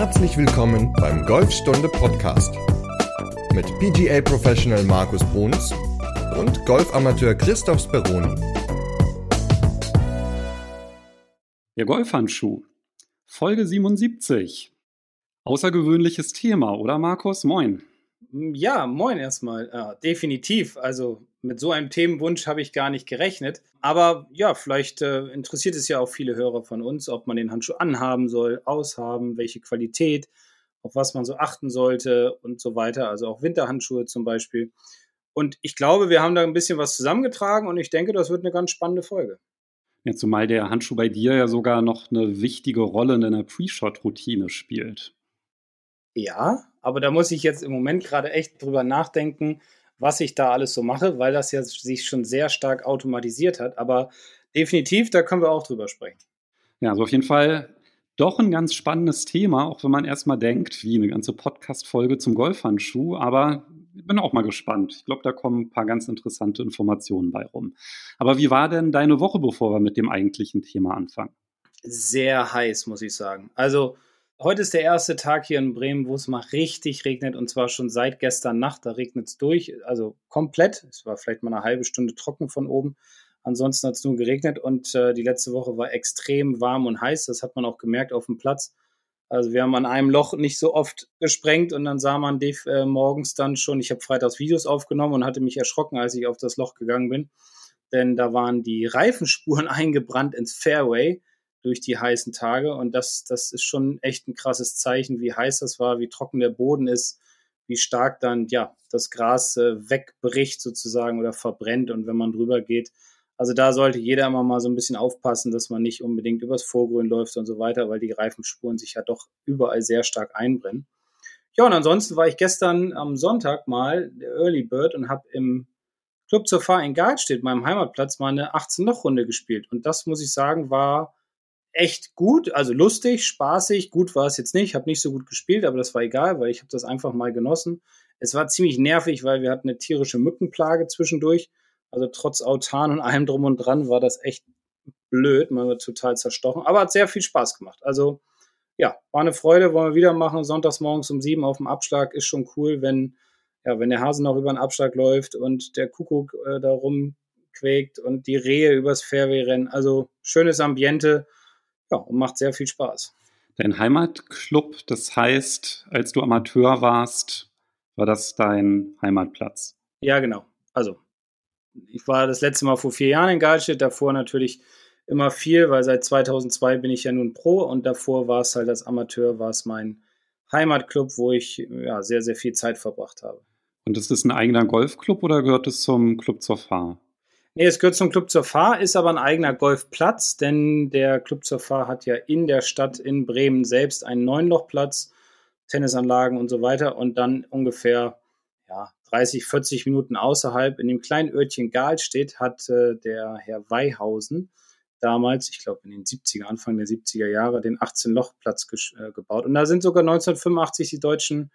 Herzlich willkommen beim Golfstunde Podcast mit PGA Professional Markus Bruns und Golfamateur Christoph Speroni. Der Golfhandschuh. Folge 77. Außergewöhnliches Thema, oder Markus? Moin. Ja, moin erstmal. Ja, definitiv. Also mit so einem Themenwunsch habe ich gar nicht gerechnet. Aber ja, vielleicht äh, interessiert es ja auch viele Hörer von uns, ob man den Handschuh anhaben soll, aushaben, welche Qualität, auf was man so achten sollte und so weiter. Also auch Winterhandschuhe zum Beispiel. Und ich glaube, wir haben da ein bisschen was zusammengetragen und ich denke, das wird eine ganz spannende Folge. Ja, zumal der Handschuh bei dir ja sogar noch eine wichtige Rolle in deiner Pre-Shot-Routine spielt. Ja, aber da muss ich jetzt im Moment gerade echt drüber nachdenken, was ich da alles so mache, weil das ja sich schon sehr stark automatisiert hat. Aber definitiv, da können wir auch drüber sprechen. Ja, also auf jeden Fall doch ein ganz spannendes Thema, auch wenn man erstmal denkt, wie eine ganze Podcast-Folge zum Golfhandschuh. Aber ich bin auch mal gespannt. Ich glaube, da kommen ein paar ganz interessante Informationen bei rum. Aber wie war denn deine Woche, bevor wir mit dem eigentlichen Thema anfangen? Sehr heiß, muss ich sagen. Also, Heute ist der erste Tag hier in Bremen, wo es mal richtig regnet und zwar schon seit gestern Nacht. Da regnet es durch, also komplett. Es war vielleicht mal eine halbe Stunde trocken von oben. Ansonsten hat es nur geregnet und äh, die letzte Woche war extrem warm und heiß. Das hat man auch gemerkt auf dem Platz. Also wir haben an einem Loch nicht so oft gesprengt und dann sah man Dave äh, morgens dann schon, ich habe freitags Videos aufgenommen und hatte mich erschrocken, als ich auf das Loch gegangen bin. Denn da waren die Reifenspuren eingebrannt ins Fairway durch die heißen Tage. Und das, das ist schon echt ein krasses Zeichen, wie heiß das war, wie trocken der Boden ist, wie stark dann ja das Gras äh, wegbricht sozusagen oder verbrennt und wenn man drüber geht. Also da sollte jeder immer mal so ein bisschen aufpassen, dass man nicht unbedingt übers Vorgrün läuft und so weiter, weil die Reifenspuren sich ja doch überall sehr stark einbrennen. Ja, und ansonsten war ich gestern am Sonntag mal der Early Bird und habe im Club zur Fahr in Gartstedt, meinem Heimatplatz, mal eine 18-Loch-Runde gespielt. Und das, muss ich sagen, war echt gut, also lustig, spaßig. Gut war es jetzt nicht, habe nicht so gut gespielt, aber das war egal, weil ich habe das einfach mal genossen. Es war ziemlich nervig, weil wir hatten eine tierische Mückenplage zwischendurch. Also trotz Autan und allem drum und dran war das echt blöd. Man wird total zerstochen, aber hat sehr viel Spaß gemacht. Also ja, war eine Freude, wollen wir wieder machen. Sonntags morgens um sieben auf dem Abschlag ist schon cool, wenn, ja, wenn der Hase noch über den Abschlag läuft und der Kuckuck äh, da rumquäkt und die Rehe übers Fairway rennen. Also schönes Ambiente ja, und macht sehr viel Spaß. Dein Heimatclub, das heißt, als du Amateur warst, war das dein Heimatplatz? Ja, genau. Also, ich war das letzte Mal vor vier Jahren in Galstedt, davor natürlich immer viel, weil seit 2002 bin ich ja nun Pro und davor war es halt als Amateur, war es mein Heimatclub, wo ich ja, sehr, sehr viel Zeit verbracht habe. Und ist das ein eigener Golfclub oder gehört es zum Club zur Fahr? Nee, es gehört zum Club zur Fahr, ist aber ein eigener Golfplatz, denn der Club zur Fahr hat ja in der Stadt in Bremen selbst einen Neunlochplatz, Tennisanlagen und so weiter und dann ungefähr ja, 30, 40 Minuten außerhalb in dem kleinen Örtchen Galstedt hat äh, der Herr Weihausen damals, ich glaube in den 70er, Anfang der 70er Jahre, den 18-Loch-Platz äh, gebaut. Und da sind sogar 1985 die deutschen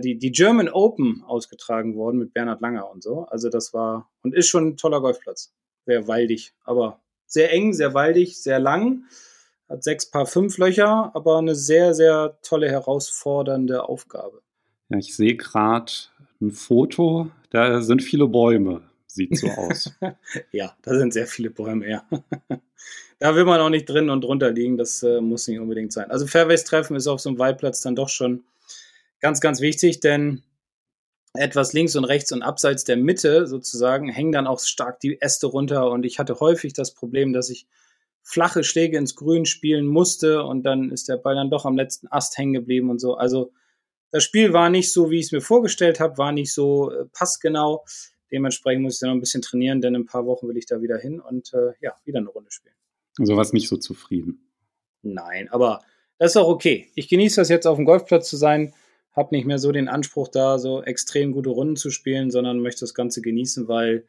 die, die German Open ausgetragen worden mit Bernhard Langer und so. Also das war und ist schon ein toller Golfplatz. Sehr waldig, aber sehr eng, sehr waldig, sehr lang. Hat sechs Paar fünf Löcher, aber eine sehr, sehr tolle, herausfordernde Aufgabe. Ja, ich sehe gerade ein Foto, da sind viele Bäume. Sieht so aus. ja, da sind sehr viele Bäume, ja. da will man auch nicht drin und drunter liegen, das äh, muss nicht unbedingt sein. Also Fairways treffen ist auf so einem Waldplatz dann doch schon Ganz, ganz wichtig, denn etwas links und rechts und abseits der Mitte sozusagen hängen dann auch stark die Äste runter und ich hatte häufig das Problem, dass ich flache Schläge ins Grün spielen musste und dann ist der Ball dann doch am letzten Ast hängen geblieben und so. Also das Spiel war nicht so, wie ich es mir vorgestellt habe, war nicht so äh, passgenau. Dementsprechend muss ich dann noch ein bisschen trainieren, denn in ein paar Wochen will ich da wieder hin und äh, ja, wieder eine Runde spielen. Also warst nicht so zufrieden? Nein, aber das ist auch okay. Ich genieße das jetzt auf dem Golfplatz zu sein habe nicht mehr so den Anspruch, da so extrem gute Runden zu spielen, sondern möchte das Ganze genießen, weil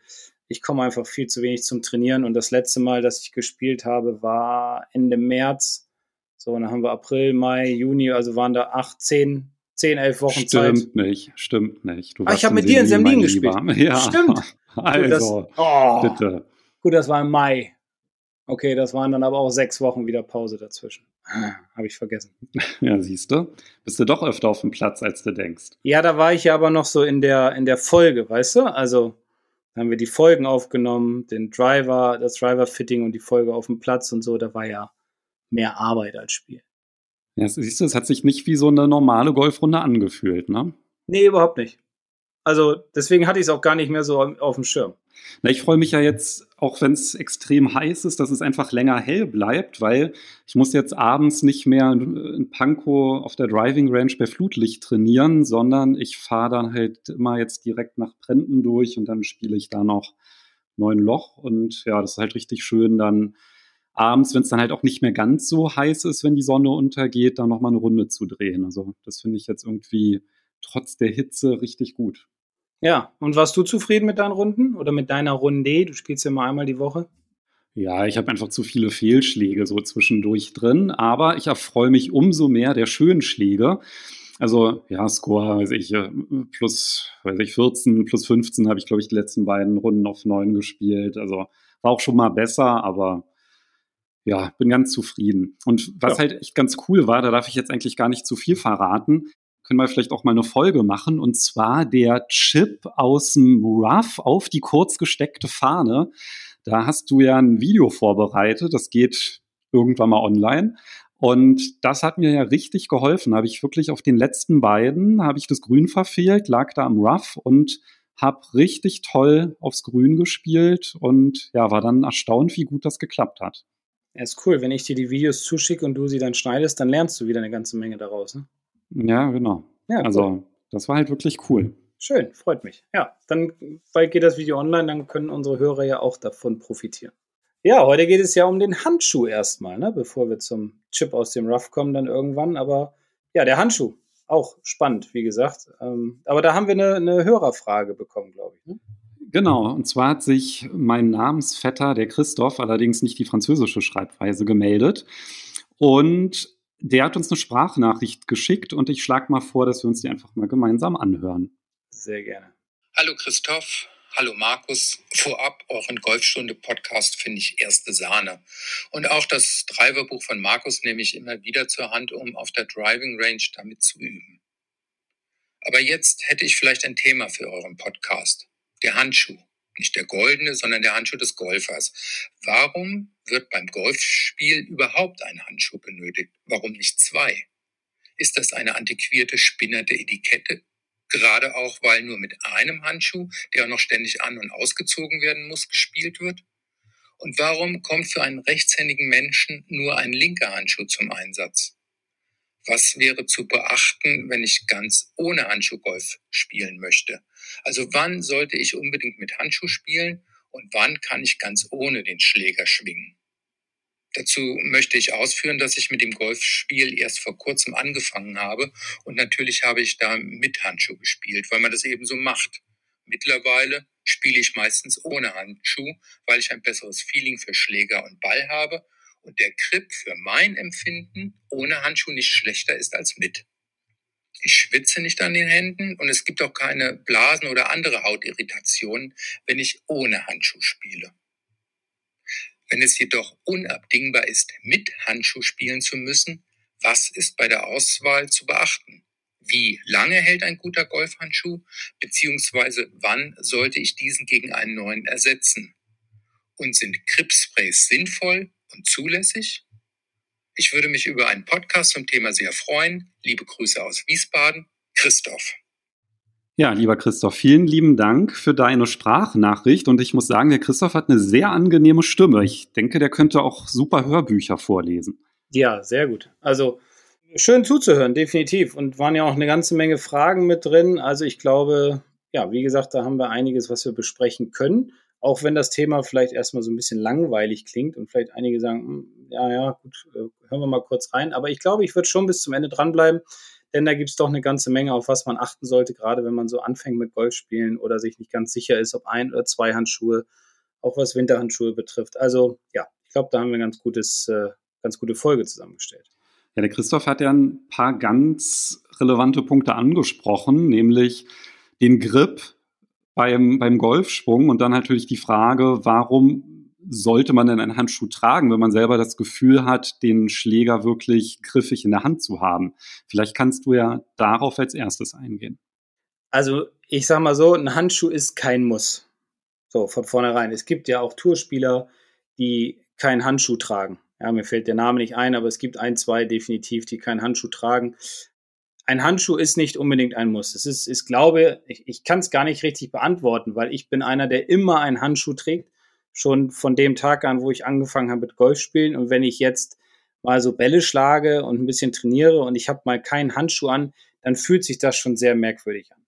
ich komme einfach viel zu wenig zum Trainieren. Und das letzte Mal, dass ich gespielt habe, war Ende März. So, und dann haben wir April, Mai, Juni, also waren da acht, zehn, zehn, elf Wochen stimmt Zeit. Stimmt nicht, stimmt nicht. Du Ach, ich habe mit dir in Semlin gespielt. Ja, stimmt. Also, gut, das, oh, bitte. Gut, das war im Mai. Okay, das waren dann aber auch sechs Wochen wieder Pause dazwischen. Ah, Habe ich vergessen. Ja, siehst du. Bist du doch öfter auf dem Platz, als du denkst. Ja, da war ich ja aber noch so in der, in der Folge, weißt du? Also haben wir die Folgen aufgenommen, den Driver, das Driver-Fitting und die Folge auf dem Platz und so. Da war ja mehr Arbeit als Spiel. Ja, siehst du, es hat sich nicht wie so eine normale Golfrunde angefühlt, ne? Nee, überhaupt nicht. Also deswegen hatte ich es auch gar nicht mehr so auf dem Schirm. Na, ich freue mich ja jetzt, auch wenn es extrem heiß ist, dass es einfach länger hell bleibt, weil ich muss jetzt abends nicht mehr in Pankow auf der Driving Range bei Flutlicht trainieren, sondern ich fahre dann halt immer jetzt direkt nach Brenten durch und dann spiele ich da noch neun Loch und ja, das ist halt richtig schön dann abends, wenn es dann halt auch nicht mehr ganz so heiß ist, wenn die Sonne untergeht, dann nochmal eine Runde zu drehen. Also das finde ich jetzt irgendwie trotz der Hitze richtig gut. Ja, und warst du zufrieden mit deinen Runden oder mit deiner Runde? Du spielst ja mal einmal die Woche. Ja, ich habe einfach zu viele Fehlschläge so zwischendurch drin, aber ich erfreue mich umso mehr der schönen Schläge. Also ja, Score, weiß ich, äh, plus weiß ich, 14, plus 15 habe ich, glaube ich, die letzten beiden Runden auf 9 gespielt. Also war auch schon mal besser, aber ja, bin ganz zufrieden. Und was ja. halt echt ganz cool war, da darf ich jetzt eigentlich gar nicht zu viel verraten, können wir vielleicht auch mal eine Folge machen. Und zwar der Chip aus dem Rough auf die kurz gesteckte Fahne. Da hast du ja ein Video vorbereitet. Das geht irgendwann mal online. Und das hat mir ja richtig geholfen. Habe ich wirklich auf den letzten beiden, habe ich das Grün verfehlt, lag da am Rough und habe richtig toll aufs Grün gespielt und ja, war dann erstaunt, wie gut das geklappt hat. Ja, ist cool. Wenn ich dir die Videos zuschicke und du sie dann schneidest, dann lernst du wieder eine ganze Menge daraus. Ne? Ja, genau. Ja, also, cool. das war halt wirklich cool. Schön, freut mich. Ja, dann bald geht das Video online, dann können unsere Hörer ja auch davon profitieren. Ja, heute geht es ja um den Handschuh erstmal, ne? bevor wir zum Chip aus dem Rough kommen dann irgendwann. Aber ja, der Handschuh, auch spannend, wie gesagt. Ähm, aber da haben wir eine, eine Hörerfrage bekommen, glaube ich. Ne? Genau, und zwar hat sich mein Namensvetter, der Christoph, allerdings nicht die französische Schreibweise, gemeldet. Und der hat uns eine Sprachnachricht geschickt und ich schlage mal vor, dass wir uns die einfach mal gemeinsam anhören. Sehr gerne. Hallo Christoph, hallo Markus. Vorab euren Golfstunde-Podcast finde ich erste Sahne. Und auch das Driverbuch von Markus nehme ich immer wieder zur Hand, um auf der Driving Range damit zu üben. Aber jetzt hätte ich vielleicht ein Thema für euren Podcast. Der Handschuh. Nicht der goldene, sondern der Handschuh des Golfers. Warum wird beim Golfspiel überhaupt ein Handschuh benötigt? Warum nicht zwei? Ist das eine antiquierte, spinnerte Etikette? Gerade auch, weil nur mit einem Handschuh, der auch noch ständig an- und ausgezogen werden muss, gespielt wird? Und warum kommt für einen rechtshändigen Menschen nur ein linker Handschuh zum Einsatz? Was wäre zu beachten, wenn ich ganz ohne Handschuh Golf spielen möchte? Also wann sollte ich unbedingt mit Handschuh spielen und wann kann ich ganz ohne den Schläger schwingen? Dazu möchte ich ausführen, dass ich mit dem Golfspiel erst vor kurzem angefangen habe und natürlich habe ich da mit Handschuh gespielt, weil man das eben so macht. Mittlerweile spiele ich meistens ohne Handschuh, weil ich ein besseres Feeling für Schläger und Ball habe und der Grip für mein Empfinden ohne Handschuh nicht schlechter ist als mit. Ich schwitze nicht an den Händen und es gibt auch keine Blasen oder andere Hautirritationen, wenn ich ohne Handschuh spiele. Wenn es jedoch unabdingbar ist, mit Handschuh spielen zu müssen, was ist bei der Auswahl zu beachten? Wie lange hält ein guter Golfhandschuh? Beziehungsweise wann sollte ich diesen gegen einen neuen ersetzen? Und sind Gripsprays sinnvoll und zulässig? Ich würde mich über einen Podcast zum Thema sehr freuen. Liebe Grüße aus Wiesbaden, Christoph. Ja, lieber Christoph, vielen lieben Dank für deine Sprachnachricht. Und ich muss sagen, der Christoph hat eine sehr angenehme Stimme. Ich denke, der könnte auch super Hörbücher vorlesen. Ja, sehr gut. Also schön zuzuhören, definitiv. Und waren ja auch eine ganze Menge Fragen mit drin. Also ich glaube, ja, wie gesagt, da haben wir einiges, was wir besprechen können. Auch wenn das Thema vielleicht erstmal so ein bisschen langweilig klingt und vielleicht einige sagen, hm, ja, ja, gut, äh, hören wir mal kurz rein. Aber ich glaube, ich würde schon bis zum Ende dranbleiben denn da gibt es doch eine ganze Menge, auf was man achten sollte, gerade wenn man so anfängt mit Golfspielen oder sich nicht ganz sicher ist, ob ein oder zwei Handschuhe, auch was Winterhandschuhe betrifft. Also ja, ich glaube, da haben wir ein ganz gutes, äh, ganz gute Folge zusammengestellt. Ja, der Christoph hat ja ein paar ganz relevante Punkte angesprochen, nämlich den Grip beim, beim Golfschwung und dann natürlich die Frage, warum sollte man denn einen Handschuh tragen, wenn man selber das Gefühl hat, den Schläger wirklich griffig in der Hand zu haben? Vielleicht kannst du ja darauf als erstes eingehen. Also ich sag mal so, ein Handschuh ist kein Muss. So, von vornherein. Es gibt ja auch Tourspieler, die keinen Handschuh tragen. Ja, mir fällt der Name nicht ein, aber es gibt ein, zwei definitiv, die keinen Handschuh tragen. Ein Handschuh ist nicht unbedingt ein Muss. Es ist, ich glaube, ich, ich kann es gar nicht richtig beantworten, weil ich bin einer, der immer einen Handschuh trägt schon von dem Tag an, wo ich angefangen habe mit Golfspielen. Und wenn ich jetzt mal so Bälle schlage und ein bisschen trainiere und ich habe mal keinen Handschuh an, dann fühlt sich das schon sehr merkwürdig an.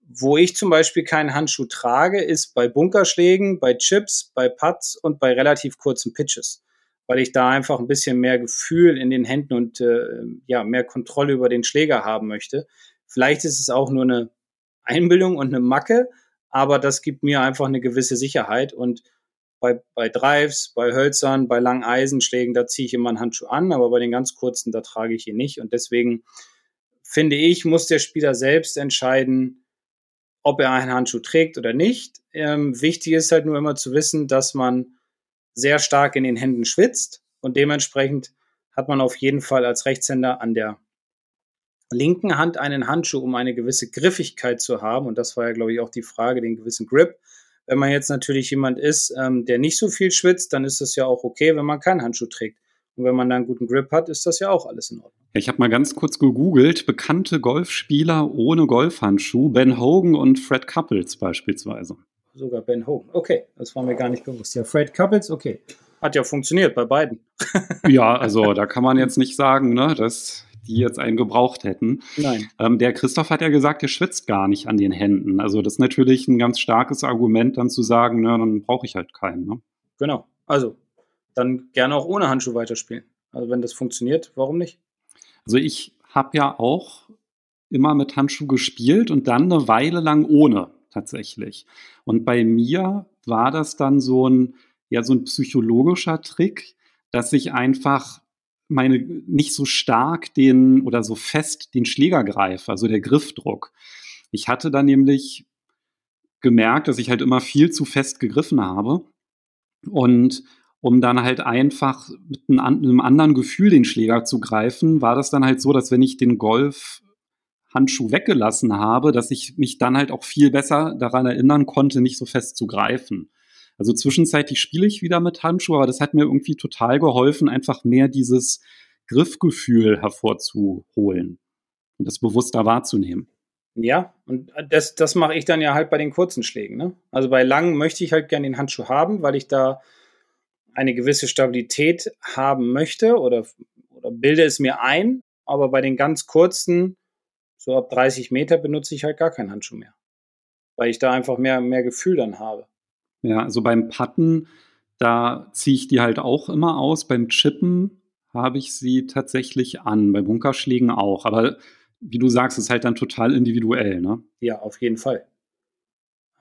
Wo ich zum Beispiel keinen Handschuh trage, ist bei Bunkerschlägen, bei Chips, bei Putts und bei relativ kurzen Pitches, weil ich da einfach ein bisschen mehr Gefühl in den Händen und äh, ja mehr Kontrolle über den Schläger haben möchte. Vielleicht ist es auch nur eine Einbildung und eine Macke, aber das gibt mir einfach eine gewisse Sicherheit und bei, bei Drives, bei Hölzern, bei langen Eisenschlägen, da ziehe ich immer einen Handschuh an, aber bei den ganz kurzen, da trage ich ihn nicht. Und deswegen finde ich, muss der Spieler selbst entscheiden, ob er einen Handschuh trägt oder nicht. Ähm, wichtig ist halt nur immer zu wissen, dass man sehr stark in den Händen schwitzt und dementsprechend hat man auf jeden Fall als Rechtshänder an der linken Hand einen Handschuh, um eine gewisse Griffigkeit zu haben. Und das war ja, glaube ich, auch die Frage, den gewissen Grip. Wenn man jetzt natürlich jemand ist, ähm, der nicht so viel schwitzt, dann ist das ja auch okay, wenn man keinen Handschuh trägt. Und wenn man dann einen guten Grip hat, ist das ja auch alles in Ordnung. Ich habe mal ganz kurz gegoogelt, bekannte Golfspieler ohne Golfhandschuh, Ben Hogan und Fred Couples beispielsweise. Sogar Ben Hogan. Okay, das war mir gar nicht bewusst. Ja, Fred Couples, okay. Hat ja funktioniert bei beiden. ja, also da kann man jetzt nicht sagen, ne, dass die jetzt einen gebraucht hätten. Nein. Ähm, der Christoph hat ja gesagt, er schwitzt gar nicht an den Händen. Also das ist natürlich ein ganz starkes Argument, dann zu sagen, na, dann brauche ich halt keinen. Ne? Genau. Also dann gerne auch ohne Handschuh weiterspielen. Also wenn das funktioniert, warum nicht? Also ich habe ja auch immer mit Handschuh gespielt und dann eine Weile lang ohne tatsächlich. Und bei mir war das dann so ein, ja, so ein psychologischer Trick, dass ich einfach meine nicht so stark den oder so fest den Schläger greife, also der Griffdruck. Ich hatte dann nämlich gemerkt, dass ich halt immer viel zu fest gegriffen habe und um dann halt einfach mit einem anderen Gefühl den Schläger zu greifen, war das dann halt so, dass wenn ich den Golfhandschuh weggelassen habe, dass ich mich dann halt auch viel besser daran erinnern konnte, nicht so fest zu greifen. Also zwischenzeitlich spiele ich wieder mit Handschuhe, aber das hat mir irgendwie total geholfen, einfach mehr dieses Griffgefühl hervorzuholen und das bewusster wahrzunehmen. Ja, und das, das mache ich dann ja halt bei den kurzen Schlägen. Ne? Also bei langen möchte ich halt gerne den Handschuh haben, weil ich da eine gewisse Stabilität haben möchte oder, oder bilde es mir ein. Aber bei den ganz kurzen, so ab 30 Meter, benutze ich halt gar keinen Handschuh mehr. Weil ich da einfach mehr, mehr Gefühl dann habe. Ja, also beim Putten, da ziehe ich die halt auch immer aus. Beim Chippen habe ich sie tatsächlich an, bei Bunkerschlägen auch. Aber wie du sagst, ist halt dann total individuell, ne? Ja, auf jeden Fall.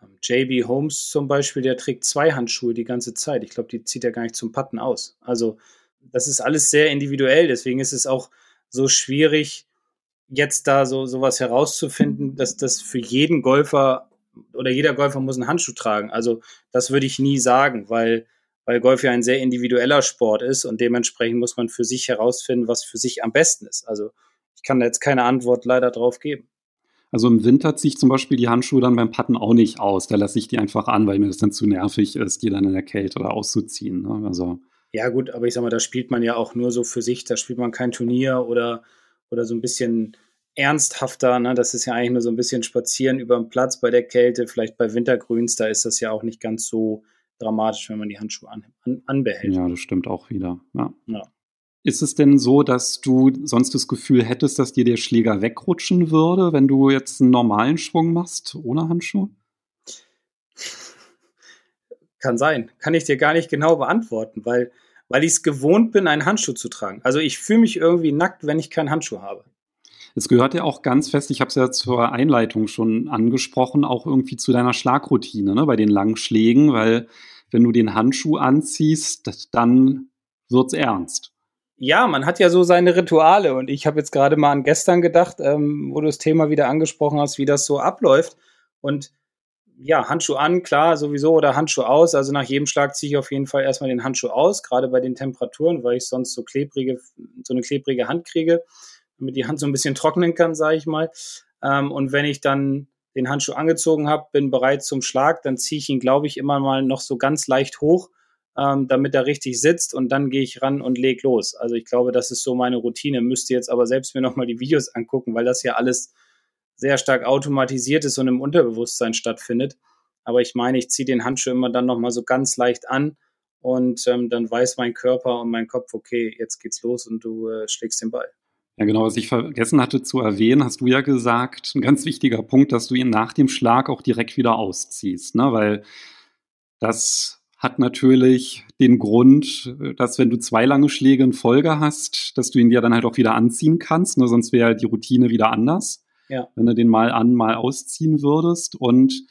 Ähm, JB Holmes zum Beispiel, der trägt zwei Handschuhe die ganze Zeit. Ich glaube, die zieht er gar nicht zum Putten aus. Also, das ist alles sehr individuell. Deswegen ist es auch so schwierig, jetzt da so sowas herauszufinden, dass das für jeden Golfer oder jeder Golfer muss einen Handschuh tragen. Also das würde ich nie sagen, weil, weil Golf ja ein sehr individueller Sport ist und dementsprechend muss man für sich herausfinden, was für sich am besten ist. Also ich kann da jetzt keine Antwort leider drauf geben. Also im Winter ziehe ich zum Beispiel die Handschuhe dann beim Patten auch nicht aus. Da lasse ich die einfach an, weil mir das dann zu nervig ist, die dann in der Kälte oder auszuziehen. Ne? Also ja gut, aber ich sag mal, da spielt man ja auch nur so für sich. Da spielt man kein Turnier oder, oder so ein bisschen ernsthafter. Ne? Das ist ja eigentlich nur so ein bisschen Spazieren über den Platz bei der Kälte. Vielleicht bei Wintergrüns, da ist das ja auch nicht ganz so dramatisch, wenn man die Handschuhe an, an, anbehält. Ja, das stimmt auch wieder. Ja. ja. Ist es denn so, dass du sonst das Gefühl hättest, dass dir der Schläger wegrutschen würde, wenn du jetzt einen normalen Schwung machst ohne Handschuh? Kann sein. Kann ich dir gar nicht genau beantworten, weil, weil ich es gewohnt bin, einen Handschuh zu tragen. Also ich fühle mich irgendwie nackt, wenn ich keinen Handschuh habe. Es gehört ja auch ganz fest, ich habe es ja zur Einleitung schon angesprochen, auch irgendwie zu deiner Schlagroutine ne, bei den langen Schlägen, weil wenn du den Handschuh anziehst, dann wird's ernst. Ja, man hat ja so seine Rituale und ich habe jetzt gerade mal an gestern gedacht, ähm, wo du das Thema wieder angesprochen hast, wie das so abläuft. Und ja, Handschuh an, klar, sowieso, oder Handschuh aus. Also nach jedem Schlag ziehe ich auf jeden Fall erstmal den Handschuh aus, gerade bei den Temperaturen, weil ich sonst so klebrige, so eine klebrige Hand kriege, damit die Hand so ein bisschen trocknen kann, sage ich mal. Ähm, und wenn ich dann den Handschuh angezogen habe, bin bereit zum Schlag, dann ziehe ich ihn, glaube ich, immer mal noch so ganz leicht hoch, ähm, damit er richtig sitzt und dann gehe ich ran und leg los. Also ich glaube, das ist so meine Routine. Müsste jetzt aber selbst mir nochmal die Videos angucken, weil das ja alles sehr stark automatisiert ist und im Unterbewusstsein stattfindet. Aber ich meine, ich ziehe den Handschuh immer dann nochmal so ganz leicht an und ähm, dann weiß mein Körper und mein Kopf, okay, jetzt geht's los und du äh, schlägst den Ball. Ja, genau, was ich vergessen hatte zu erwähnen, hast du ja gesagt, ein ganz wichtiger Punkt, dass du ihn nach dem Schlag auch direkt wieder ausziehst, ne? weil das hat natürlich den Grund, dass wenn du zwei lange Schläge in Folge hast, dass du ihn dir dann halt auch wieder anziehen kannst, ne? sonst wäre die Routine wieder anders, ja. wenn du den mal an, mal ausziehen würdest und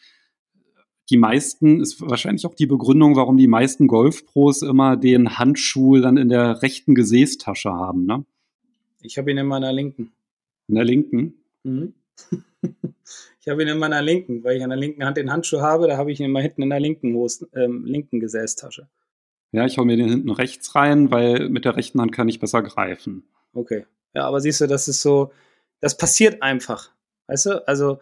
die meisten, ist wahrscheinlich auch die Begründung, warum die meisten Golfpros immer den Handschuh dann in der rechten Gesäßtasche haben, ne? Ich habe ihn in meiner linken. In der linken? Mhm. ich habe ihn in meiner linken, weil ich an der linken Hand den Handschuh habe, da habe ich ihn immer hinten in der linken, Hosen, ähm, linken Gesäßtasche. Ja, ich hau mir den hinten rechts rein, weil mit der rechten Hand kann ich besser greifen. Okay. Ja, aber siehst du, das ist so, das passiert einfach. Weißt du? Also,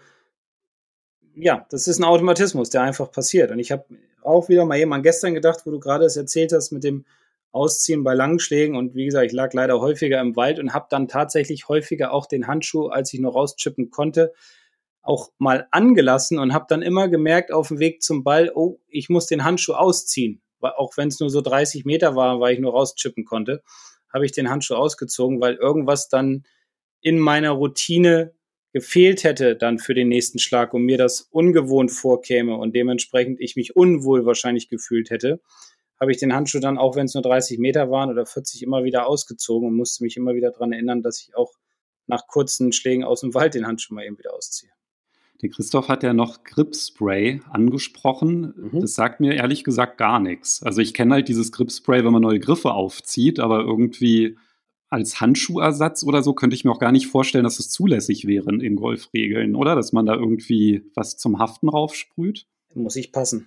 ja, das ist ein Automatismus, der einfach passiert. Und ich habe auch wieder mal jemand gestern gedacht, wo du gerade es erzählt hast mit dem Ausziehen bei langen Schlägen. Und wie gesagt, ich lag leider häufiger im Wald und habe dann tatsächlich häufiger auch den Handschuh, als ich noch rauschippen konnte, auch mal angelassen und habe dann immer gemerkt auf dem Weg zum Ball, oh, ich muss den Handschuh ausziehen. Auch wenn es nur so 30 Meter war, weil ich nur rauschippen konnte, habe ich den Handschuh ausgezogen, weil irgendwas dann in meiner Routine gefehlt hätte dann für den nächsten Schlag und mir das ungewohnt vorkäme und dementsprechend ich mich unwohl wahrscheinlich gefühlt hätte habe ich den Handschuh dann, auch wenn es nur 30 Meter waren oder 40, immer wieder ausgezogen und musste mich immer wieder daran erinnern, dass ich auch nach kurzen Schlägen aus dem Wald den Handschuh mal eben wieder ausziehe. Der Christoph hat ja noch Grip-Spray angesprochen. Mhm. Das sagt mir ehrlich gesagt gar nichts. Also ich kenne halt dieses Grip-Spray, wenn man neue Griffe aufzieht, aber irgendwie als Handschuhersatz oder so könnte ich mir auch gar nicht vorstellen, dass es zulässig wäre in Golfregeln, oder? Dass man da irgendwie was zum Haften raufsprüht. Muss ich passen.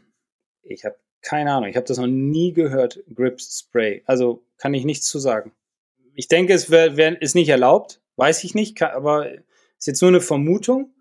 Ich habe keine Ahnung, ich habe das noch nie gehört, Grip Spray. Also kann ich nichts zu sagen. Ich denke, es wär, wär, ist nicht erlaubt, weiß ich nicht, kann, aber ist jetzt nur eine Vermutung.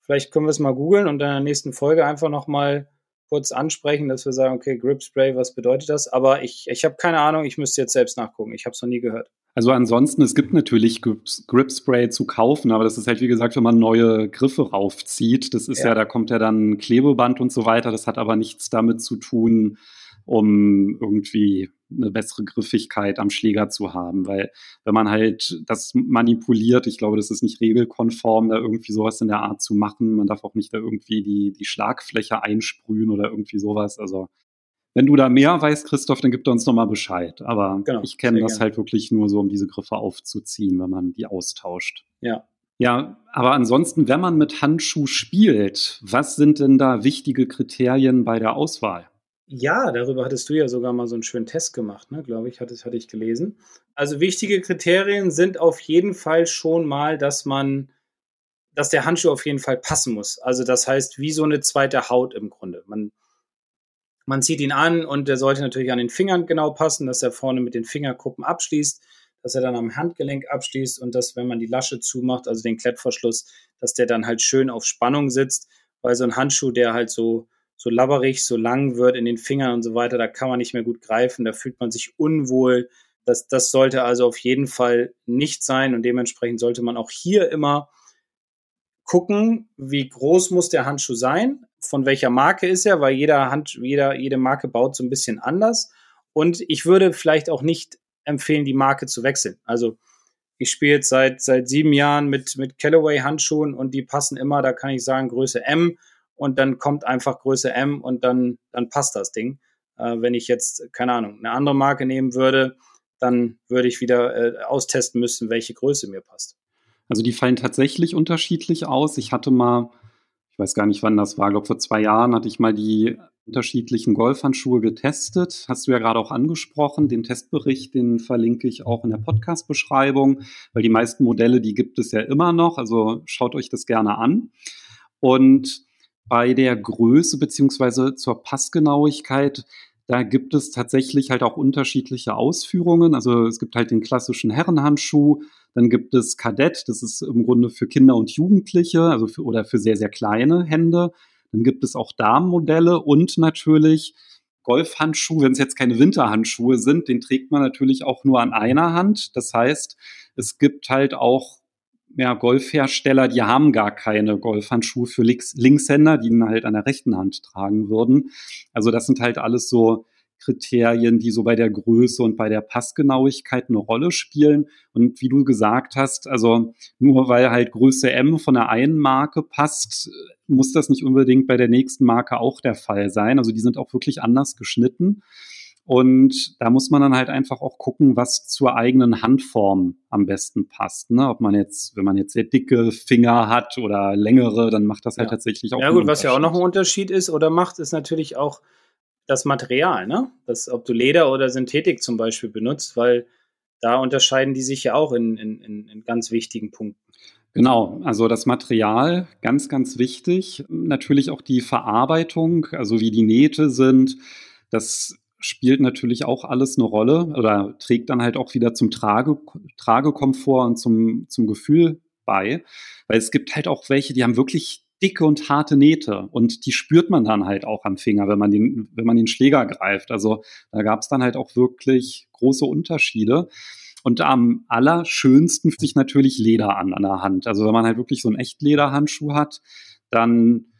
Vielleicht können wir es mal googeln und in der nächsten Folge einfach nochmal kurz ansprechen, dass wir sagen, okay, Grip Spray, was bedeutet das? Aber ich, ich habe keine Ahnung, ich müsste jetzt selbst nachgucken. Ich habe es noch nie gehört. Also ansonsten, es gibt natürlich Grip Spray zu kaufen, aber das ist halt wie gesagt, wenn man neue Griffe raufzieht, das ist ja, ja da kommt ja dann Klebeband und so weiter. Das hat aber nichts damit zu tun, um irgendwie eine bessere Griffigkeit am Schläger zu haben. Weil wenn man halt das manipuliert, ich glaube, das ist nicht regelkonform, da irgendwie sowas in der Art zu machen. Man darf auch nicht da irgendwie die, die Schlagfläche einsprühen oder irgendwie sowas. Also wenn du da mehr weißt, Christoph, dann gib uns nochmal Bescheid. Aber genau, ich kenne das gerne. halt wirklich nur so, um diese Griffe aufzuziehen, wenn man die austauscht. Ja. Ja, aber ansonsten, wenn man mit Handschuh spielt, was sind denn da wichtige Kriterien bei der Auswahl? Ja, darüber hattest du ja sogar mal so einen schönen Test gemacht, ne, glaube ich, hatte, hatte ich gelesen. Also wichtige Kriterien sind auf jeden Fall schon mal, dass man, dass der Handschuh auf jeden Fall passen muss. Also das heißt, wie so eine zweite Haut im Grunde. Man, man zieht ihn an und der sollte natürlich an den Fingern genau passen, dass er vorne mit den Fingerkuppen abschließt, dass er dann am Handgelenk abschließt und dass, wenn man die Lasche zumacht, also den Klettverschluss, dass der dann halt schön auf Spannung sitzt, weil so ein Handschuh, der halt so so labberig, so lang wird in den Fingern und so weiter, da kann man nicht mehr gut greifen, da fühlt man sich unwohl. Das, das sollte also auf jeden Fall nicht sein und dementsprechend sollte man auch hier immer gucken, wie groß muss der Handschuh sein, von welcher Marke ist er, weil jeder Hand, jeder, jede Marke baut so ein bisschen anders. Und ich würde vielleicht auch nicht empfehlen, die Marke zu wechseln. Also ich spiele jetzt seit, seit sieben Jahren mit, mit Callaway Handschuhen und die passen immer, da kann ich sagen, Größe M und dann kommt einfach Größe M und dann, dann passt das Ding. Äh, wenn ich jetzt, keine Ahnung, eine andere Marke nehmen würde, dann würde ich wieder äh, austesten müssen, welche Größe mir passt. Also die fallen tatsächlich unterschiedlich aus. Ich hatte mal, ich weiß gar nicht, wann das war, glaube vor zwei Jahren hatte ich mal die unterschiedlichen Golfhandschuhe getestet. Hast du ja gerade auch angesprochen. Den Testbericht, den verlinke ich auch in der Podcast-Beschreibung, weil die meisten Modelle, die gibt es ja immer noch. Also schaut euch das gerne an. Und bei der Größe beziehungsweise zur Passgenauigkeit, da gibt es tatsächlich halt auch unterschiedliche Ausführungen. Also es gibt halt den klassischen Herrenhandschuh, dann gibt es Kadett, das ist im Grunde für Kinder und Jugendliche, also für, oder für sehr, sehr kleine Hände. Dann gibt es auch Damenmodelle und natürlich Golfhandschuh, wenn es jetzt keine Winterhandschuhe sind, den trägt man natürlich auch nur an einer Hand. Das heißt, es gibt halt auch ja, Golfhersteller, die haben gar keine Golfhandschuhe für Links Linkshänder, die ihn halt an der rechten Hand tragen würden. Also das sind halt alles so Kriterien, die so bei der Größe und bei der Passgenauigkeit eine Rolle spielen. Und wie du gesagt hast, also nur weil halt Größe M von der einen Marke passt, muss das nicht unbedingt bei der nächsten Marke auch der Fall sein. Also die sind auch wirklich anders geschnitten. Und da muss man dann halt einfach auch gucken, was zur eigenen Handform am besten passt. Ne? Ob man jetzt, wenn man jetzt sehr dicke Finger hat oder längere, dann macht das halt ja. tatsächlich auch. Ja gut, was ja auch noch ein Unterschied ist oder macht, ist natürlich auch das Material, ne? Das, ob du Leder oder Synthetik zum Beispiel benutzt, weil da unterscheiden die sich ja auch in, in, in ganz wichtigen Punkten. Genau, also das Material, ganz, ganz wichtig. Natürlich auch die Verarbeitung, also wie die Nähte sind. Das spielt natürlich auch alles eine Rolle oder trägt dann halt auch wieder zum Trage, Tragekomfort und zum, zum Gefühl bei. Weil es gibt halt auch welche, die haben wirklich dicke und harte Nähte und die spürt man dann halt auch am Finger, wenn man den, wenn man den Schläger greift. Also da gab es dann halt auch wirklich große Unterschiede. Und am allerschönsten fühlt sich natürlich Leder an an der Hand. Also wenn man halt wirklich so einen Echtlederhandschuh hat, dann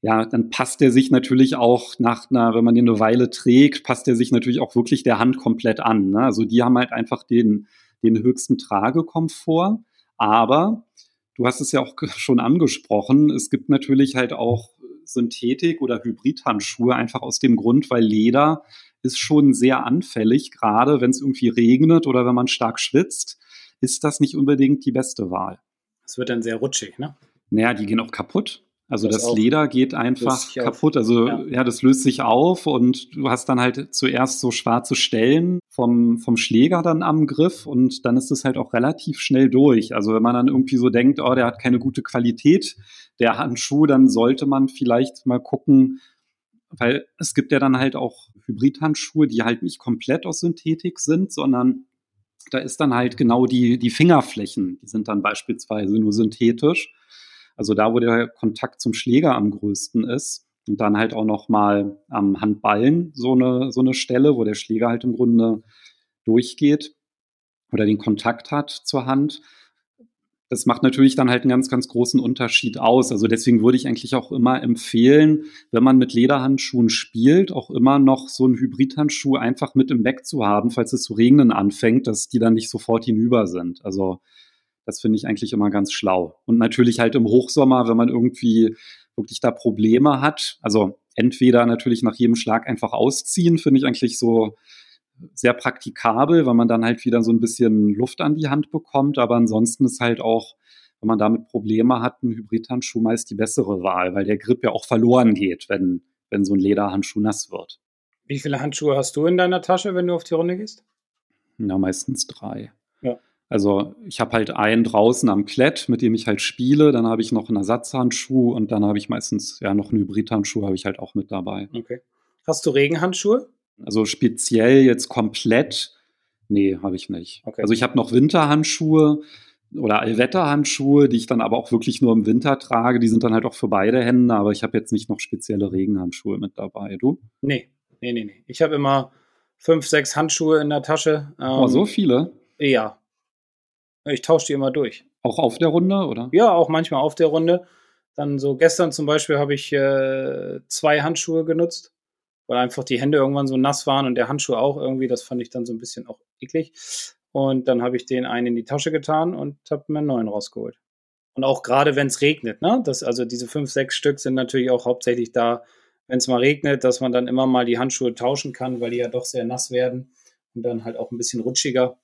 ja, dann passt der sich natürlich auch nach einer, wenn man den eine Weile trägt, passt der sich natürlich auch wirklich der Hand komplett an. Ne? Also die haben halt einfach den, den höchsten Tragekomfort. Aber du hast es ja auch schon angesprochen, es gibt natürlich halt auch Synthetik- oder Hybridhandschuhe, einfach aus dem Grund, weil Leder ist schon sehr anfällig, gerade wenn es irgendwie regnet oder wenn man stark schwitzt, ist das nicht unbedingt die beste Wahl. Es wird dann sehr rutschig, ne? Naja, die gehen auch kaputt. Also das, das Leder geht einfach kaputt. Also ja. ja. das löst sich auf und du hast dann halt zuerst so schwarze Stellen vom, vom Schläger dann am Griff und dann ist es halt auch relativ schnell durch. Also wenn man dann irgendwie so denkt, oh, der hat keine gute Qualität, der Handschuh, dann sollte man vielleicht mal gucken, weil es gibt ja dann halt auch Hybridhandschuhe, die halt nicht komplett aus Synthetik sind, sondern da ist dann halt genau die, die Fingerflächen, die sind dann beispielsweise nur synthetisch. Also da, wo der Kontakt zum Schläger am größten ist. Und dann halt auch noch mal am Handballen so eine, so eine Stelle, wo der Schläger halt im Grunde durchgeht oder den Kontakt hat zur Hand. Das macht natürlich dann halt einen ganz, ganz großen Unterschied aus. Also deswegen würde ich eigentlich auch immer empfehlen, wenn man mit Lederhandschuhen spielt, auch immer noch so einen Hybridhandschuh einfach mit im Bag zu haben, falls es zu regnen anfängt, dass die dann nicht sofort hinüber sind. Also das finde ich eigentlich immer ganz schlau. Und natürlich halt im Hochsommer, wenn man irgendwie wirklich da Probleme hat. Also entweder natürlich nach jedem Schlag einfach ausziehen, finde ich eigentlich so sehr praktikabel, weil man dann halt wieder so ein bisschen Luft an die Hand bekommt. Aber ansonsten ist halt auch, wenn man damit Probleme hat, ein Hybridhandschuh meist die bessere Wahl, weil der Grip ja auch verloren geht, wenn, wenn so ein Lederhandschuh nass wird. Wie viele Handschuhe hast du in deiner Tasche, wenn du auf die Runde gehst? Ja, meistens drei. Also ich habe halt einen draußen am Klett, mit dem ich halt spiele. Dann habe ich noch einen Ersatzhandschuh und dann habe ich meistens ja noch einen Hybridhandschuh habe ich halt auch mit dabei. Okay. Hast du Regenhandschuhe? Also speziell jetzt komplett, nee, habe ich nicht. Okay. Also ich habe noch Winterhandschuhe oder Allwetterhandschuhe, die ich dann aber auch wirklich nur im Winter trage. Die sind dann halt auch für beide Hände, aber ich habe jetzt nicht noch spezielle Regenhandschuhe mit dabei. Du? Nee, nee, nee, nee. Ich habe immer fünf, sechs Handschuhe in der Tasche. Ähm, oh, so viele? Ja, ich tausche die immer durch. Auch auf der Runde, oder? Ja, auch manchmal auf der Runde. Dann so gestern zum Beispiel habe ich äh, zwei Handschuhe genutzt, weil einfach die Hände irgendwann so nass waren und der Handschuh auch irgendwie. Das fand ich dann so ein bisschen auch eklig. Und dann habe ich den einen in die Tasche getan und habe mir einen neuen rausgeholt. Und auch gerade wenn es regnet, ne? Das, also diese fünf, sechs Stück sind natürlich auch hauptsächlich da, wenn es mal regnet, dass man dann immer mal die Handschuhe tauschen kann, weil die ja doch sehr nass werden und dann halt auch ein bisschen rutschiger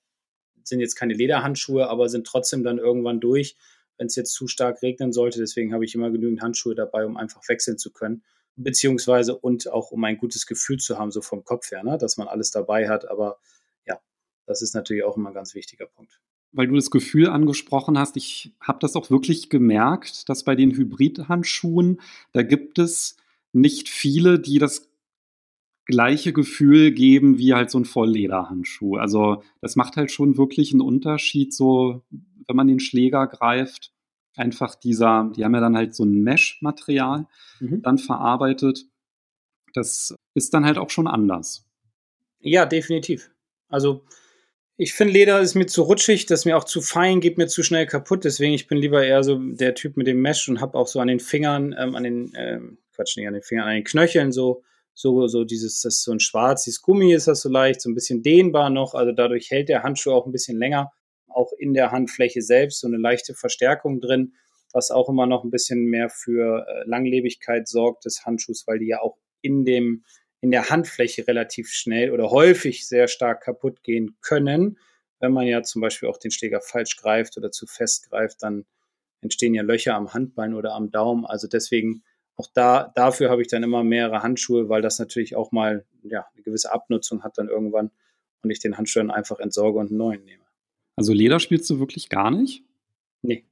sind jetzt keine Lederhandschuhe, aber sind trotzdem dann irgendwann durch, wenn es jetzt zu stark regnen sollte. Deswegen habe ich immer genügend Handschuhe dabei, um einfach wechseln zu können. Beziehungsweise und auch um ein gutes Gefühl zu haben, so vom Kopf her, ne? dass man alles dabei hat. Aber ja, das ist natürlich auch immer ein ganz wichtiger Punkt. weil du das Gefühl angesprochen hast, ich habe das auch wirklich gemerkt, dass bei den Hybridhandschuhen, da gibt es nicht viele, die das gleiche Gefühl geben wie halt so ein Volllederhandschuh. Also das macht halt schon wirklich einen Unterschied, so wenn man den Schläger greift. Einfach dieser, die haben ja dann halt so ein Mesh-Material mhm. dann verarbeitet. Das ist dann halt auch schon anders. Ja, definitiv. Also ich finde, Leder ist mir zu rutschig, das ist mir auch zu fein, geht mir zu schnell kaputt. Deswegen, ich bin lieber eher so der Typ mit dem Mesh und habe auch so an den Fingern, ähm, an den, ähm, Quatsch, nicht an den Fingern, an den Knöcheln so, so, so dieses, das ist so ein schwarzes Gummi ist das so leicht, so ein bisschen dehnbar noch. Also dadurch hält der Handschuh auch ein bisschen länger. Auch in der Handfläche selbst so eine leichte Verstärkung drin, was auch immer noch ein bisschen mehr für äh, Langlebigkeit sorgt des Handschuhs, weil die ja auch in dem, in der Handfläche relativ schnell oder häufig sehr stark kaputt gehen können. Wenn man ja zum Beispiel auch den Schläger falsch greift oder zu fest greift, dann entstehen ja Löcher am Handbein oder am Daumen. Also deswegen auch da, dafür habe ich dann immer mehrere Handschuhe, weil das natürlich auch mal ja, eine gewisse Abnutzung hat dann irgendwann und ich den Handschuh dann einfach entsorge und einen neuen nehme. Also Leder spielst du wirklich gar nicht? Nee.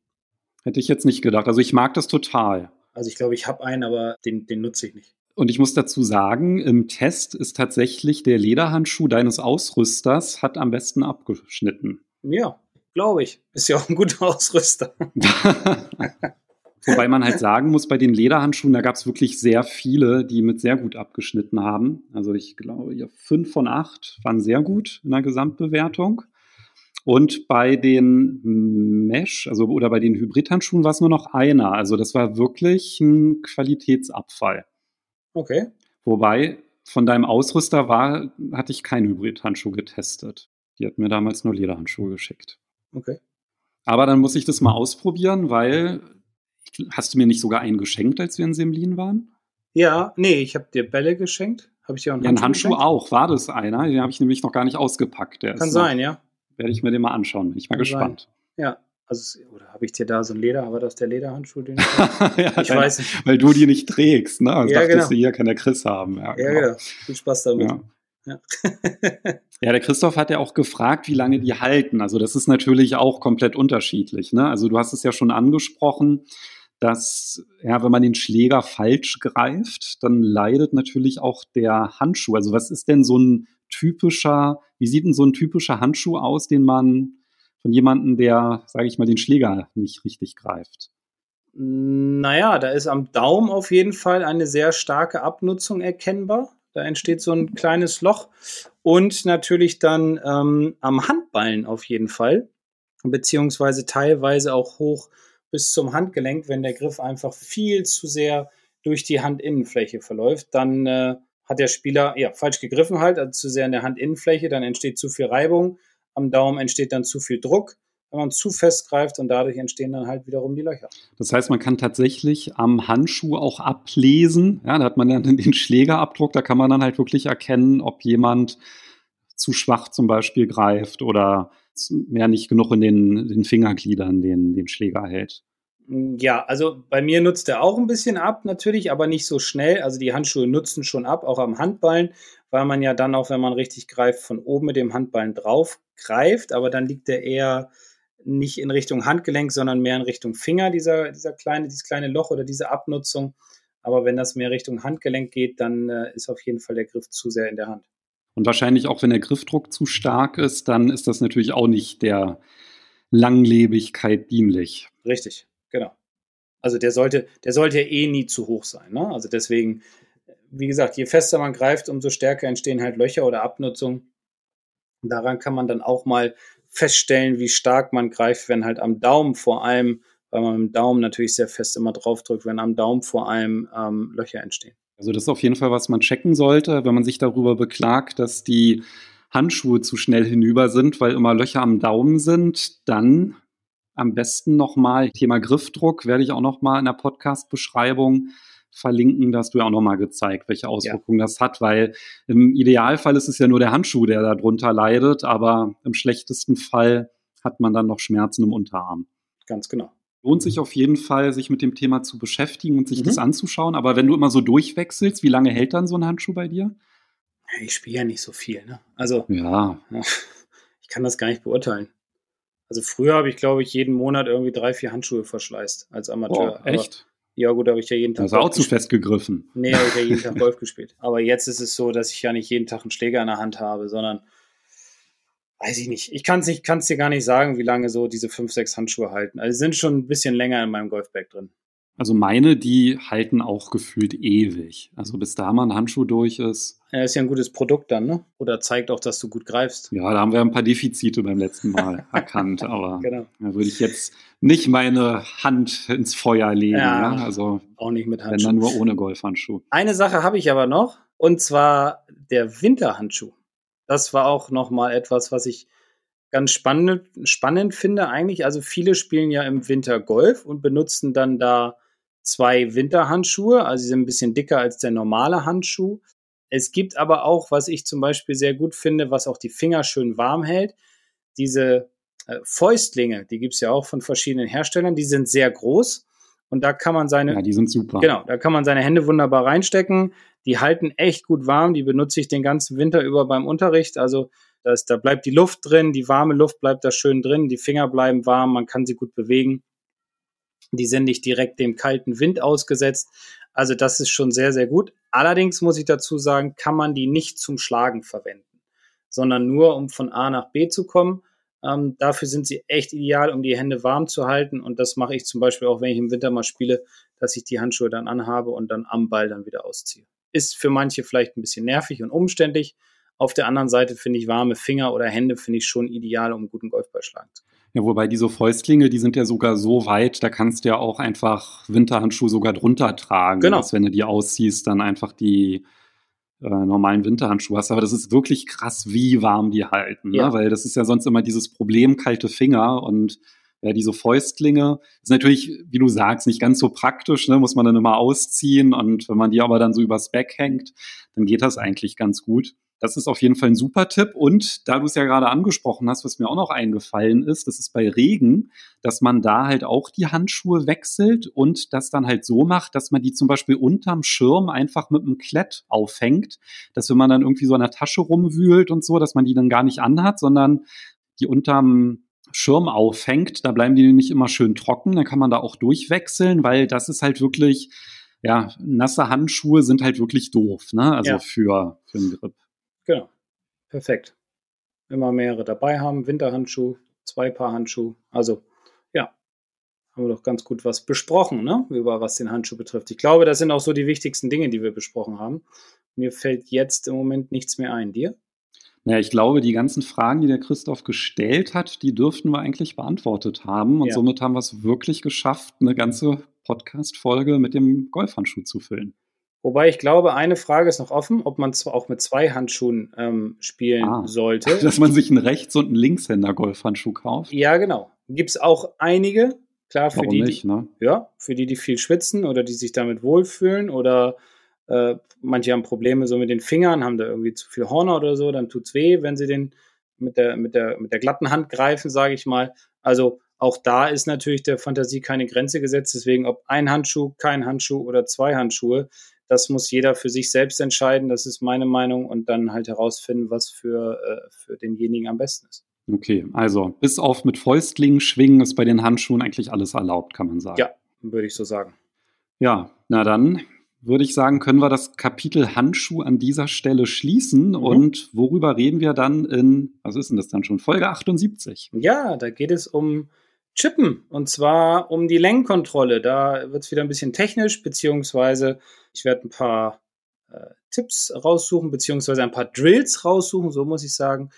Hätte ich jetzt nicht gedacht. Also ich mag das total. Also ich glaube, ich habe einen, aber den, den nutze ich nicht. Und ich muss dazu sagen, im Test ist tatsächlich der Lederhandschuh deines Ausrüsters hat am besten abgeschnitten. Ja, glaube ich. Ist ja auch ein guter Ausrüster. Wobei man halt sagen muss, bei den Lederhandschuhen, da gab es wirklich sehr viele, die mit sehr gut abgeschnitten haben. Also ich glaube, ja, fünf von acht waren sehr gut in der Gesamtbewertung. Und bei den Mesh, also oder bei den Hybridhandschuhen war es nur noch einer. Also das war wirklich ein Qualitätsabfall. Okay. Wobei von deinem Ausrüster war, hatte ich keinen Hybridhandschuh getestet. Die hat mir damals nur Lederhandschuhe geschickt. Okay. Aber dann muss ich das mal ausprobieren, weil hast du mir nicht sogar einen geschenkt, als wir in Semlin waren? Ja, nee, ich habe dir Bälle geschenkt. Habe ich dir auch einen ja, Handschuh, Handschuh geschenkt? auch. War das einer? Den habe ich nämlich noch gar nicht ausgepackt. Der Kann sein, noch, ja. Werde ich mir den mal anschauen. Bin ich mal Kann gespannt. Sein. Ja, also, oder habe ich dir da so ein Leder, aber das der Lederhandschuh, den ich, ja, ich weiß nicht. Weil du die nicht trägst, ne? Also ja, dachtest genau. du, hier kann der Chris haben. Ja, genau. ja, genau. Viel Spaß damit. Ja. Ja. ja, der Christoph hat ja auch gefragt, wie lange die halten. Also das ist natürlich auch komplett unterschiedlich. Ne? Also du hast es ja schon angesprochen, dass, ja, wenn man den Schläger falsch greift, dann leidet natürlich auch der Handschuh. Also was ist denn so ein typischer, wie sieht denn so ein typischer Handschuh aus, den man von jemandem, der, sage ich mal, den Schläger nicht richtig greift? Naja, da ist am Daumen auf jeden Fall eine sehr starke Abnutzung erkennbar. Da entsteht so ein kleines Loch. Und natürlich dann ähm, am Handballen auf jeden Fall. Beziehungsweise teilweise auch hoch bis zum Handgelenk, wenn der Griff einfach viel zu sehr durch die Handinnenfläche verläuft, dann äh, hat der Spieler ja falsch gegriffen halt, also zu sehr in der Handinnenfläche, dann entsteht zu viel Reibung, am Daumen entsteht dann zu viel Druck, wenn man zu fest greift und dadurch entstehen dann halt wiederum die Löcher. Das heißt, man kann tatsächlich am Handschuh auch ablesen, ja, da hat man dann den Schlägerabdruck, da kann man dann halt wirklich erkennen, ob jemand zu schwach zum Beispiel greift oder mehr nicht genug in den, den Fingergliedern den, den Schläger hält. Ja, also bei mir nutzt er auch ein bisschen ab, natürlich, aber nicht so schnell. Also die Handschuhe nutzen schon ab, auch am Handballen, weil man ja dann auch, wenn man richtig greift, von oben mit dem Handballen drauf greift, aber dann liegt er eher nicht in Richtung Handgelenk, sondern mehr in Richtung Finger, dieser, dieser kleine, dieses kleine Loch oder diese Abnutzung. Aber wenn das mehr Richtung Handgelenk geht, dann äh, ist auf jeden Fall der Griff zu sehr in der Hand. Und wahrscheinlich auch, wenn der Griffdruck zu stark ist, dann ist das natürlich auch nicht der Langlebigkeit dienlich. Richtig, genau. Also der sollte, der sollte ja eh nie zu hoch sein. Ne? Also deswegen, wie gesagt, je fester man greift, umso stärker entstehen halt Löcher oder Abnutzung. Daran kann man dann auch mal feststellen, wie stark man greift, wenn halt am Daumen vor allem, weil man mit dem Daumen natürlich sehr fest immer draufdrückt, wenn am Daumen vor allem ähm, Löcher entstehen. Also das ist auf jeden Fall, was man checken sollte, wenn man sich darüber beklagt, dass die Handschuhe zu schnell hinüber sind, weil immer Löcher am Daumen sind, dann am besten nochmal Thema Griffdruck, werde ich auch nochmal in der Podcast-Beschreibung verlinken, da hast du ja auch nochmal gezeigt, welche Auswirkungen ja. das hat, weil im Idealfall ist es ja nur der Handschuh, der darunter leidet, aber im schlechtesten Fall hat man dann noch Schmerzen im Unterarm. Ganz genau lohnt sich auf jeden Fall, sich mit dem Thema zu beschäftigen und sich mhm. das anzuschauen. Aber wenn du immer so durchwechselst, wie lange hält dann so ein Handschuh bei dir? Ich spiele ja nicht so viel. Ne? Also, ja. Ich kann das gar nicht beurteilen. Also früher habe ich, glaube ich, jeden Monat irgendwie drei, vier Handschuhe verschleißt als Amateur. Oh, echt? Ja, gut, da habe ich ja jeden Tag. Ist auch zu fest gegriffen. Nee, habe ich ja jeden Tag Golf gespielt. Aber jetzt ist es so, dass ich ja nicht jeden Tag einen Schläger in der Hand habe, sondern weiß ich nicht. Ich kann es nicht, kann's dir gar nicht sagen, wie lange so diese fünf, sechs Handschuhe halten. Also sind schon ein bisschen länger in meinem Golfbag drin. Also meine, die halten auch gefühlt ewig. Also bis da mal ein Handschuh durch ist. Ja, ist ja ein gutes Produkt dann, ne? Oder zeigt auch, dass du gut greifst. Ja, da haben wir ein paar Defizite beim letzten Mal erkannt. Aber genau. da würde ich jetzt nicht meine Hand ins Feuer legen. Ja, ne? Also auch nicht mit Handschuh. Wenn dann nur ohne Golfhandschuh. Eine Sache habe ich aber noch. Und zwar der Winterhandschuh. Das war auch nochmal etwas, was ich ganz spannend, spannend finde eigentlich. Also viele spielen ja im Winter Golf und benutzen dann da zwei Winterhandschuhe, also sie sind ein bisschen dicker als der normale Handschuh. Es gibt aber auch, was ich zum Beispiel sehr gut finde, was auch die Finger schön warm hält, diese äh, Fäustlinge, die gibt es ja auch von verschiedenen Herstellern, die sind sehr groß und da kann man seine. Ja, die sind super. Genau, da kann man seine Hände wunderbar reinstecken. Die halten echt gut warm, die benutze ich den ganzen Winter über beim Unterricht. Also das, da bleibt die Luft drin, die warme Luft bleibt da schön drin, die Finger bleiben warm, man kann sie gut bewegen. Die sind nicht direkt dem kalten Wind ausgesetzt. Also das ist schon sehr, sehr gut. Allerdings muss ich dazu sagen, kann man die nicht zum Schlagen verwenden, sondern nur um von A nach B zu kommen. Ähm, dafür sind sie echt ideal, um die Hände warm zu halten. Und das mache ich zum Beispiel auch, wenn ich im Winter mal spiele, dass ich die Handschuhe dann anhabe und dann am Ball dann wieder ausziehe. Ist für manche vielleicht ein bisschen nervig und umständlich. Auf der anderen Seite finde ich warme Finger oder Hände finde ich schon ideal, um einen guten Golfball schlagen zu können. Ja, wobei diese Fäustlinge, die sind ja sogar so weit, da kannst du ja auch einfach Winterhandschuhe sogar drunter tragen. Genau. Dass, wenn du die ausziehst, dann einfach die äh, normalen Winterhandschuhe hast. Aber das ist wirklich krass, wie warm die halten. Ne? Ja. Ne? Weil das ist ja sonst immer dieses Problem, kalte Finger und ja, diese Fäustlinge ist natürlich, wie du sagst, nicht ganz so praktisch, ne? muss man dann immer ausziehen und wenn man die aber dann so übers Back hängt, dann geht das eigentlich ganz gut. Das ist auf jeden Fall ein super Tipp. Und da du es ja gerade angesprochen hast, was mir auch noch eingefallen ist, das ist bei Regen, dass man da halt auch die Handschuhe wechselt und das dann halt so macht, dass man die zum Beispiel unterm Schirm einfach mit einem Klett aufhängt, dass wenn man dann irgendwie so in der Tasche rumwühlt und so, dass man die dann gar nicht anhat, sondern die unterm Schirm aufhängt, da bleiben die nämlich immer schön trocken, dann kann man da auch durchwechseln, weil das ist halt wirklich, ja, nasse Handschuhe sind halt wirklich doof, ne? Also ja. für, für einen Grip. Genau. Perfekt. Immer mehrere dabei haben. Winterhandschuh, zwei Paar Handschuh. Also, ja, haben wir doch ganz gut was besprochen, ne? Über was den Handschuh betrifft. Ich glaube, das sind auch so die wichtigsten Dinge, die wir besprochen haben. Mir fällt jetzt im Moment nichts mehr ein. Dir? Naja, ich glaube, die ganzen Fragen, die der Christoph gestellt hat, die dürften wir eigentlich beantwortet haben. Und ja. somit haben wir es wirklich geschafft, eine ganze Podcast-Folge mit dem Golfhandschuh zu füllen. Wobei ich glaube, eine Frage ist noch offen, ob man zwar auch mit zwei Handschuhen ähm, spielen ah, sollte. Dass man sich einen Rechts- und einen Linkshänder-Golfhandschuh kauft. Ja, genau. Gibt es auch einige, klar, für Warum die, nicht, ne? ja, für die, die viel schwitzen oder die sich damit wohlfühlen oder äh, manche haben Probleme so mit den Fingern, haben da irgendwie zu viel Horner oder so, dann tut es weh, wenn sie den mit der, mit der, mit der glatten Hand greifen, sage ich mal. Also auch da ist natürlich der Fantasie keine Grenze gesetzt. Deswegen, ob ein Handschuh, kein Handschuh oder zwei Handschuhe, das muss jeder für sich selbst entscheiden. Das ist meine Meinung und dann halt herausfinden, was für, äh, für denjenigen am besten ist. Okay, also bis auf mit Fäustlingen schwingen ist bei den Handschuhen eigentlich alles erlaubt, kann man sagen. Ja, würde ich so sagen. Ja, na dann würde ich sagen, können wir das Kapitel Handschuh an dieser Stelle schließen. Mhm. Und worüber reden wir dann in, was ist denn das dann schon, Folge 78? Ja, da geht es um Chippen und zwar um die Längenkontrolle. Da wird es wieder ein bisschen technisch, beziehungsweise ich werde ein paar äh, Tipps raussuchen, beziehungsweise ein paar Drills raussuchen, so muss ich sagen,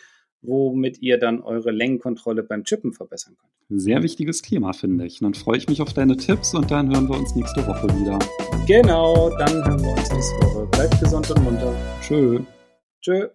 womit ihr dann eure Längenkontrolle beim Chippen verbessern könnt. Sehr wichtiges Thema, finde ich. Dann freue ich mich auf deine Tipps und dann hören wir uns nächste Woche wieder. Genau, dann hören wir uns nächste Woche. Bleibt gesund und munter. Tschö. Tschö.